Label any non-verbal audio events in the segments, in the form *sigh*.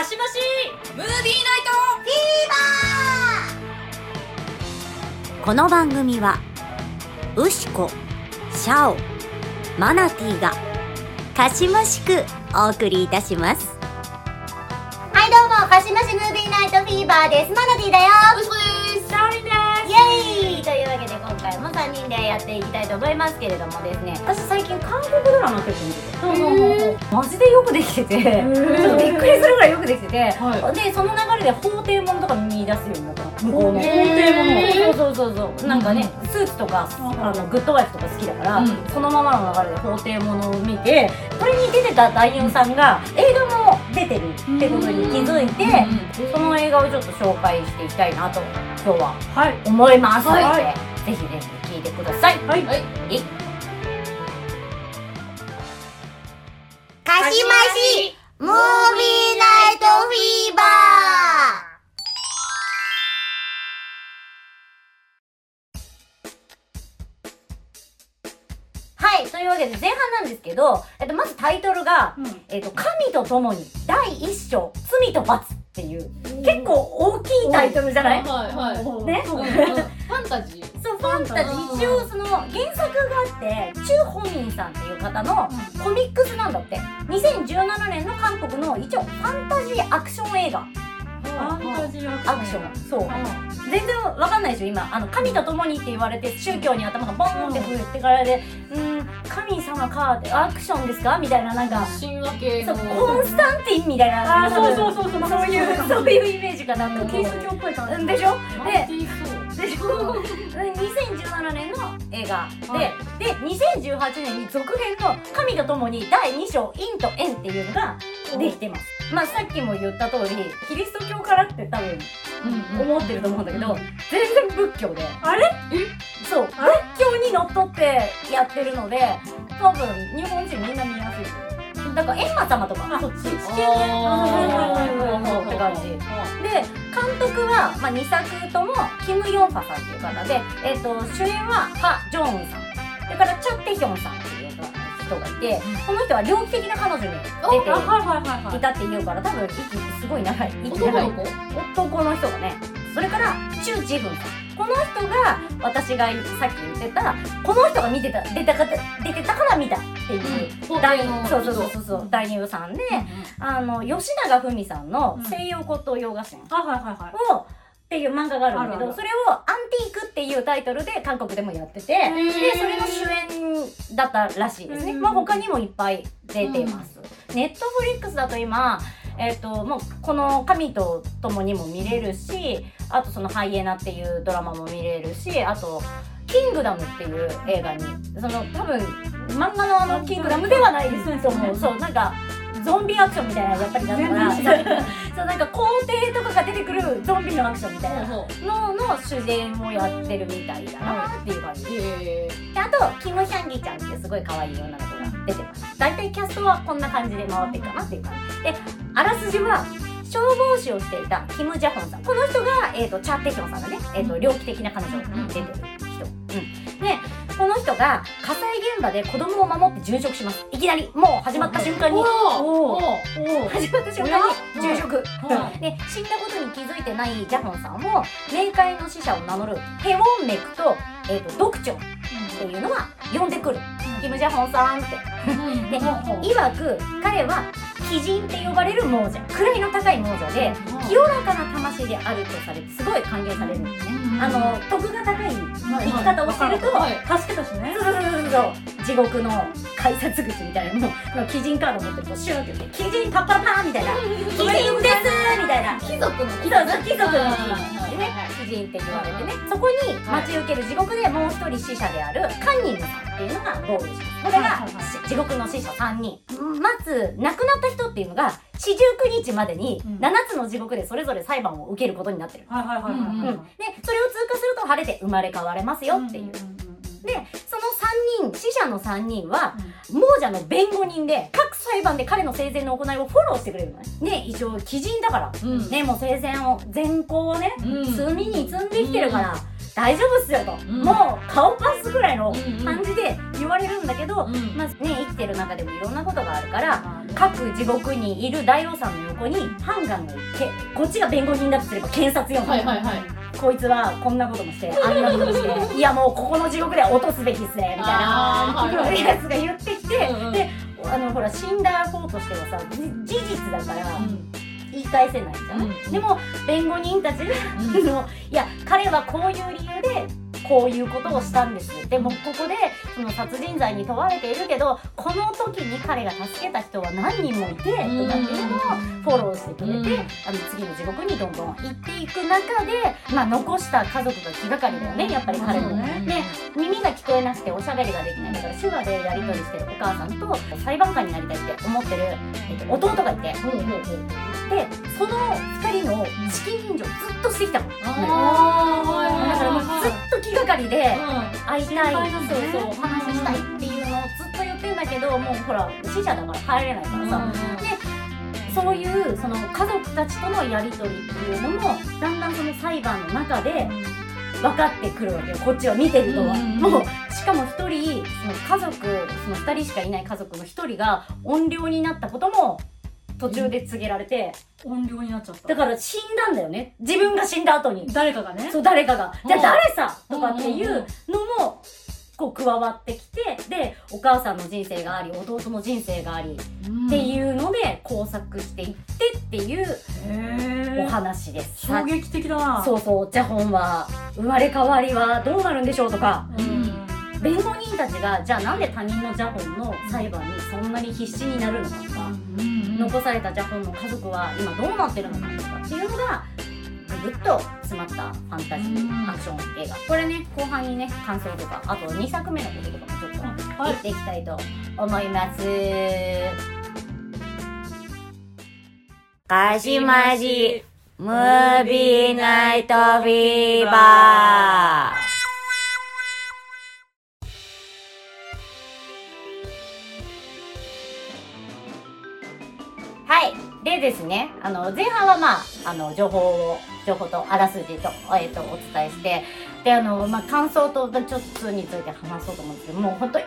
かしましムービーナイこの番組はウシコシャオマナティーがかしましくお送りいたします。はいどうもかしましムービーナイトフィーバーです。マナティーだよ。トウシコです。サオリンです。イエーイという3人でやっていきたいと思いますけれどもですね私最近韓国ドラマ結構見てて。そうそうそうマジでよくできてて。ちょっとびっくりするぐらいよくできてて、はでその流れで法廷ものとか見出すようになったの。向こうのそうそうそうそう。なんかね、スーツとかあのグッドワイフとか好きだから、うん。そのままの流れで法廷ものを見てこれに出てた男優さんが映画も出てるってことに気づいて、その映画をちょっと紹介していきたいなと今日ははい。思います。ので、はいぜひぜひ聞いてください。はい。はい。いかしましムービーナイトフィーバはい、というわけで前半なんですけど、えっと、まずタイトルが、うん。えっと、神と共に第一章、罪と罰っていう、結構大きいタイトルじゃない？はいはい。ね？うんうん。ファンタジーファンタジー、一応その原作があって、チュ・ホミンさんっていう方のコミックスなんだって。2017年の韓国の一応ファンタジーアクション映画。ファンタジーアクション。そう。全然わかんないでしょ今。あの神と共にって言われて宗教に頭がボーンって振ってからでうーん神様かってアクションですかみたいななんか神話系の。コンスタンティンみたいな。あーそうそうそうそう。そういうそういう。イメージかなとキリスト教っぽい感じ。うんでしょ？マでルティーソーでしょ2017年の映画。で、はい。で2018年に続編の「神と共に第2章陰と縁」っていうのができてます。まあさっきも言った通りキリスト教からって多分思ってると思うんだけど全然仏教で。あれ？そう。仏教にのっとってやってるので多分日本人みんな見やすいだから閻魔様とかそっち地球ね。あーって感じで監督は、まあ、2作ともキム・ヨンファさんっていう方で、えっと主演はハ・ジョンウンさんそれからチャ・テヒョンさんっていう人がいてこの人は猟奇的な彼女に出ていたっていうから多分息すごい長い息長い男の子男の人がねそれからチュ・ジフンさんこの人が私がさっき言ってたこの人が見てた出たか出てたから見たっていううん。大そうそうそうそう大優さんであの吉永文さんの「西洋骨董洋画展」あはいはいはい。をっていう漫画があるんだけどそれを「アンティーク」っていうタイトルで韓国でもやっててでー。それの主演だったらしいですね、うんまあ他にもいっぱい出てます、ネットフリックスだと今えっ、ともうこの「神と共に」も見れるしあとその「ハイエナ」っていうドラマも見れるしあと「キングダム」っていう映画にその多分漫画のあの「キングダム」ではないですと思う。そうなんかゾンビアクションみたいなやっぱりだったか。ら *laughs* そうなんか皇帝とかが出てくるゾンビのアクションみたいな。のの主演をやってるみたいだなっていう感じ。でへあとキム・ヒャンギちゃんっていうすごい可愛い女の子が出てます。大体キャストはこんな感じで回ってるかなっていう感じ。であらすじは消防士をしていたキム・ジャホンさん。この人が、えー、とチャ・テヒョンさんがね、えー、と猟奇的な彼女に出てる人、うん、でこの人が火災現場で子供を守って殉職します。いきなりもう始まった瞬間に。始まった瞬間に殉職。*laughs* で死んだことに気づいてないジャホンさんを冥界の使者を名乗るヘウォンメクと,、えー、とドクチョンっていうのは呼んでくる、キム・ジャホンさんって。で曰く彼は鬼人って呼ばれる亡者位の高い亡者で清らかな魂であるとされてすごい歓迎されるんですね、あの徳が高い生き方をしてると、はい。助けたしね。そうそうそうそう地獄の改札口みたいなのも鬼人カード持ってるとシューって言って鬼人パッパラパーンみたいな *laughs* 鬼人ですみたいな。貴族の貴族貴族。のでね。鬼人って言われてね。そこに待ち受ける地獄でもう一人死者であるカンニングさんっていうのがゴールします。これが地獄の死者3人まず亡くなった人っていうのが四十九日までにうん。7つの地獄でそれぞれ裁判を受けることになってる、でそれを通過すると晴れて生まれ変われますよっていう、でその3人死者の3人は亡者の弁護人で各裁判で彼の生前の行いをフォローしてくれるのね。ね一応鬼人だから。うん。ねもう生前を善行をねうん。罪に積んできてるから、大丈夫っすよと、うん。もう顔パスぐらいのうんうん感じで言われるんだけど、うん。まあね生きてる中でもいろんなことがあるから各地獄にいる大王さんの横にハンガンがいてこっちが弁護人だとすれば検察よ、はいはいはいこいつはこんなこともしてあんなこともしていやもうここの地獄では落とすべきっすねみたいなやつが言ってきて、うんうん。であのほら死んだ方としてはさじ事実だからうん。言い返せないじゃん、うん。でも弁護人たちがうん。*laughs* いや彼はこういう理由でこういうことをしたんです。でもここでその殺人罪に問われているけどこの時に彼が助けた人は何人もいてとかっていうのをフォローしてくれて、うん。あの次の地獄にどんどん行っていく中で、まあ、残した家族が気がかりだよねやっぱり彼も。そうね。で耳が聞こえなくておしゃべりができないだから手話でやり取りしてるお母さんと裁判官になりたいって思ってる、えっと、弟がいて。でその2人の資金援助をずっとしてきたの。からもうはいずっと気がかりで会いたい、心配なんそうそう。お話ししたいっていうのをずっと言ってんだけどもうほら死者だから入れないからさ、そういうその家族たちとのやり取りっていうのもだんだんその裁判の中で分かってくるわけよこっちは見てるとは、もうしかも一人その家族その二人しかいない家族の一人が怨霊になったことも途中で告げられて、音量になっちゃった。だから死んだんだよね。自分が死んだ後に。誰かがね。そう誰かが「じゃあうん誰さ!」とかっていうのもこう加わってきてでお母さんの人生があり弟の人生がありってういうので工作していってっていうへお話です。衝撃的だな。そうそう、ジャホンは生まれ変わりはどうなるんでしょうとか、うん。弁護人たちがじゃあなんで他人のジャホンの裁判にそんなに必死になるのかとか、残されたジャホンの家族は今どうなってるのかとかっていうのがぐぐっと詰まったファンタジーアクション映画。これね後半にね感想とかあと2作目のこととかもちょっとはい言っていきたいと思います。かしまじムービーナイトフィーバーでですね、あの、前半はまあ、あの、情報を、情報とあらすじと、えっと、お伝えして、で、あの、まあ、感想と、ちょっとについて話そうと思うんですけど、もう本当1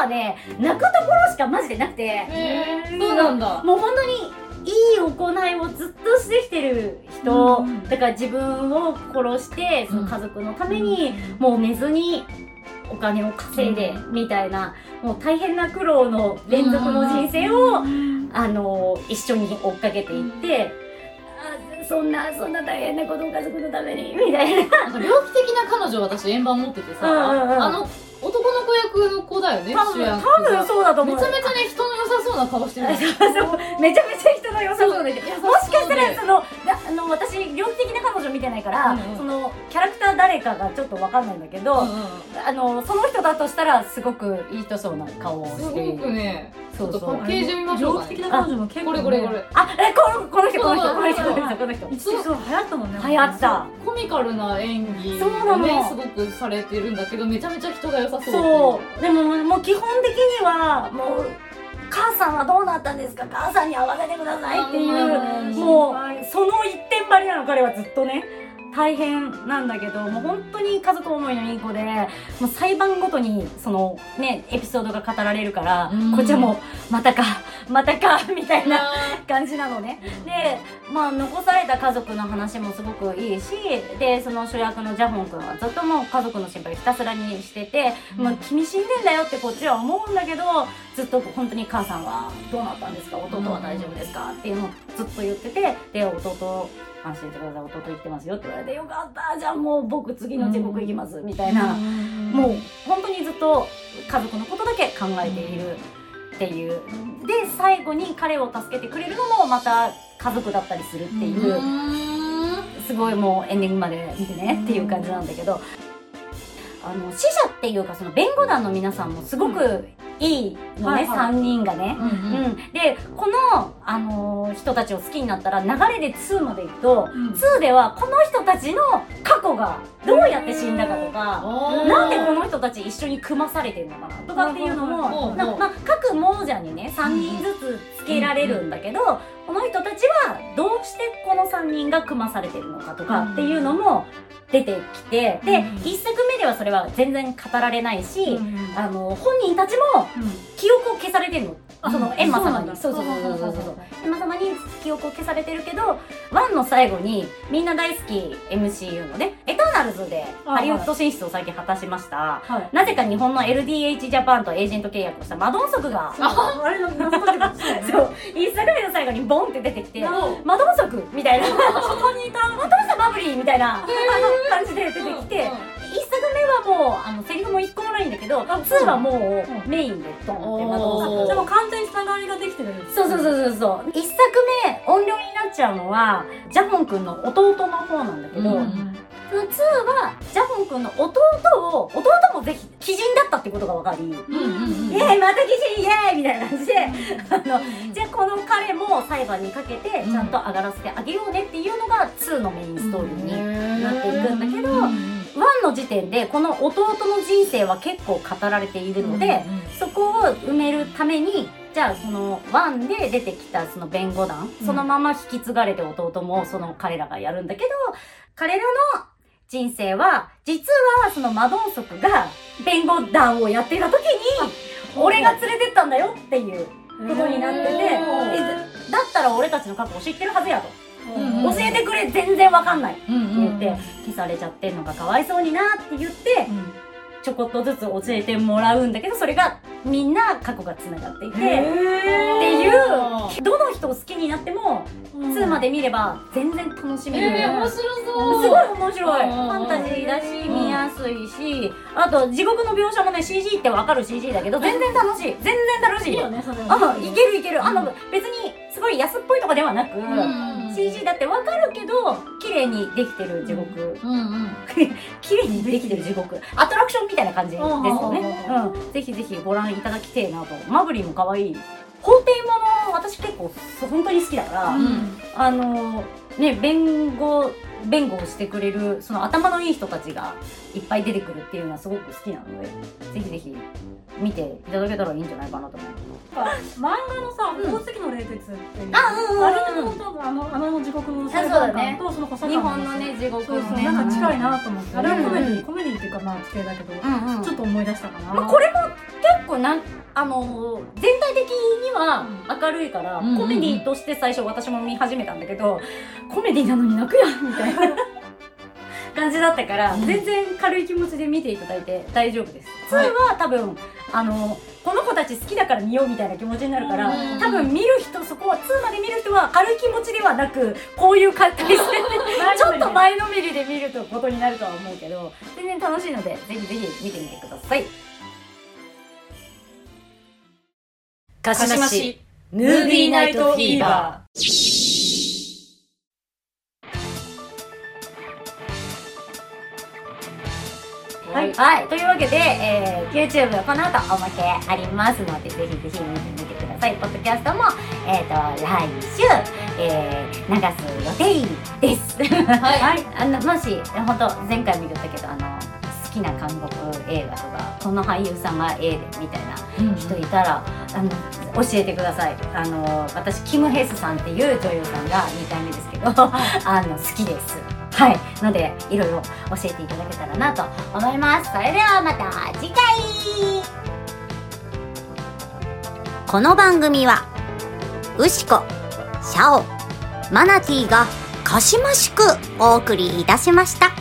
話ね、泣くところしかマジでなくて、へーそうなんだ。もう本当に、いい行いをずっとしてきてる人、うん。だから自分を殺して、その家族のために、もう寝ずに、お金を稼いで、みたいな、もう大変な苦労の連続の人生を、あの一緒に追っかけていって、あそんなそんな大変なことを家族のためにみたいな。なんか猟奇的な彼女私円盤持っててさ、うんうんうん。あの男の子役の子だよね多分多分そうだと思う。めちゃめちゃね人の良さそうな顔してる *laughs* めちゃめちゃ人の良さそうでそうもしかしたらそのだあの私猟奇的な彼女見てないから、うんうん。そのキャラクター誰かがちょっとわかんないんだけど、うんうんあのその人だとしたらすごくいい人そうな顔をすごしている。くねちょっとそうそう。パッケージ見ましょうかね。的な彼女も結構これこれこれ。あえこのこの人この人この人この人この人。一時そう流行ったもんね流行った。コミカルな演技そうなの。すごくされてるんだけどめちゃめちゃ人が良さそう。そう。でももう基本的にはもう母さんはどうなったんですか？母さんに会わせてくださいっていううんもうその一点張りなの彼はずっとね大変なんだけどもう本当に家族思いのいい子でもう裁判ごとにそのねエピソードが語られるからうん。こっちはもうまたかまたかみたいなな感じなのね。でまあ残された家族の話もすごくいいしでその主役のジャホン君はずっともう家族の心配をひたすらにしてて、うん。まあ、君死んでんだよってこっちは思うんだけどずっと本当に母さんはどうなったんですか？弟は大丈夫ですか？っていうのをずっと言っててで弟安心してください弟言ってますよって言われてよかったじゃあもう僕次の地獄行きますみたいな、もう本当にずっと家族のことだけ考えているっていう。で最後に彼を助けてくれるのもまた家族だったりするっていう、すごいもうエンディングまで見てねっていう感じなんだけど、あの死者っていうかその弁護団の皆さんもすごくいいのね、はいはい。3人がね。うんうん。うん、でこの、あのー人たちを好きになったら流れで2まで行くと、うん。2ではこの人たちの過去がどうやって死んだかとか、なんでこの人たち一緒に組まされてるのかなとかっていうのも、まあ、各亡者にね3人ずつつけられるんだけど、この人たちはどうしてこの3人が組まされてるのかとかっていうのも出てきて、で、うん1作目ではそれは全然語られないし、うんあの本人たちも記憶を消されてるの。あそのエンマ様に。そそうそうそう。そうそうエンマ様に記憶を消されてるけど1の最後にみんな大好き MCU のねエターナルズであハリウッド進出を最近果たしました。はい。なぜか日本の LDH ジャパンとエージェント契約をしたマドンソクが。ああれの謎解きだそうだよね。*laughs* そう。インスタグラムの最後にボンって出てきてマドンソクみたいな。そこにいた。*laughs* マドンサバブリーみたいな。感じで出てきて1作目はもうあのセリフも1個もないんだけど2はもうメインでドンってマドンソクおーでも完全につながりができてるそうそうそうそうそう。一作目音量になっちゃうのはジャホン君の弟の方なんだけど、うん。その2はジャホン君の弟を弟もぜひ鬼人だったってことが分かり、うんうんうん。イエーイまた鬼人イエーイみたいな感じであのじゃあこの彼も裁判にかけてちゃんと上がらせてあげようねっていうのが2のメインストーリーになっていくんだけど、1の時点でこの弟の人生は結構語られているので、そこを埋めるためにじゃあこの1で出てきたその弁護団、うん。そのまま引き継がれて弟もその彼らがやるんだけど彼らの人生は実はそのマドンソクが弁護団をやっていた時に俺が連れてったんだよっていうことになってて、だったら俺たちの過去を知ってるはずやと、うん教えてくれ全然わかんない。って言って、消されちゃってんのがかわいそうになって言って、ちょこっとずつ教えてもらうんだけどそれがみんな過去がつながっていて、っていうどの人を好きになっても2まで見れば全然楽しめる、えー、面白そう。すごい面白い。フうんァンタジーだし見やすいしあと地獄の描写もね CG ってわかる CG だけど全然楽しい。全然楽しい。いけるいける。あの別にすごい安っぽいとかではなく、うん CG だってわかるけど綺麗にできてる地獄。うんうん。*laughs* 綺麗にできてる地獄。アトラクションみたいな感じですよね。うんうんぜひぜひご覧いただきてえなと。マブリーも可愛い。法廷もの私結構本当に好きだから、うん。あのね弁護弁護をしてくれるその頭のいい人たちがいっぱい出てくるっていうのはすごく好きなのでぜひぜひ見ていただけたらいいんじゃないかなと思う漫画のさ「宝石の冷徹」っていうあうんうんうんあれのあの地獄の裁判官とその補佐官日本のね地獄のね。なんか近いなと思って。あれはコメデうん。ィコメディっていうかまあ地形だけどちょっと思い出したかな。まあ、これも結構なんあの全体的には明るいから、うん。コメディとして最初私も見始めたんだけど、コメディなのに泣くやんみたいな *laughs* 感じだったから、うん全然軽い気持ちで見ていただいて大丈夫です。2は多分あのこの子たち好きだから見ようみたいな気持ちになるから、うん多分見る人そこは2まで見る人は軽い気持ちではなくこういう体勢で *laughs* ちょっと前のめりで見るとことになるとは思うけど全然楽しいのでぜひぜひ見てみてください。鹿鹿島市ムービーナイトフィーバー。はい、はい、というわけで、えー、YouTube この後おまけありますのでぜひぜひ見てみてください。ポッドキャストも、えー、と来週、えー、流す予定です。はい。*laughs* あのもし本当前回も言ったけどあの好きな韓国映画とかこの俳優さんがええでみたいな人いたらあの教えてください。あの私キム・ヘスさんっていう女優さんが2回目ですけど *laughs* あの好きですはい。のでいろいろ教えていただけたらなと思います。それではまた次回。この番組はウシコシャオマナティーがかしましくお送りいたしました。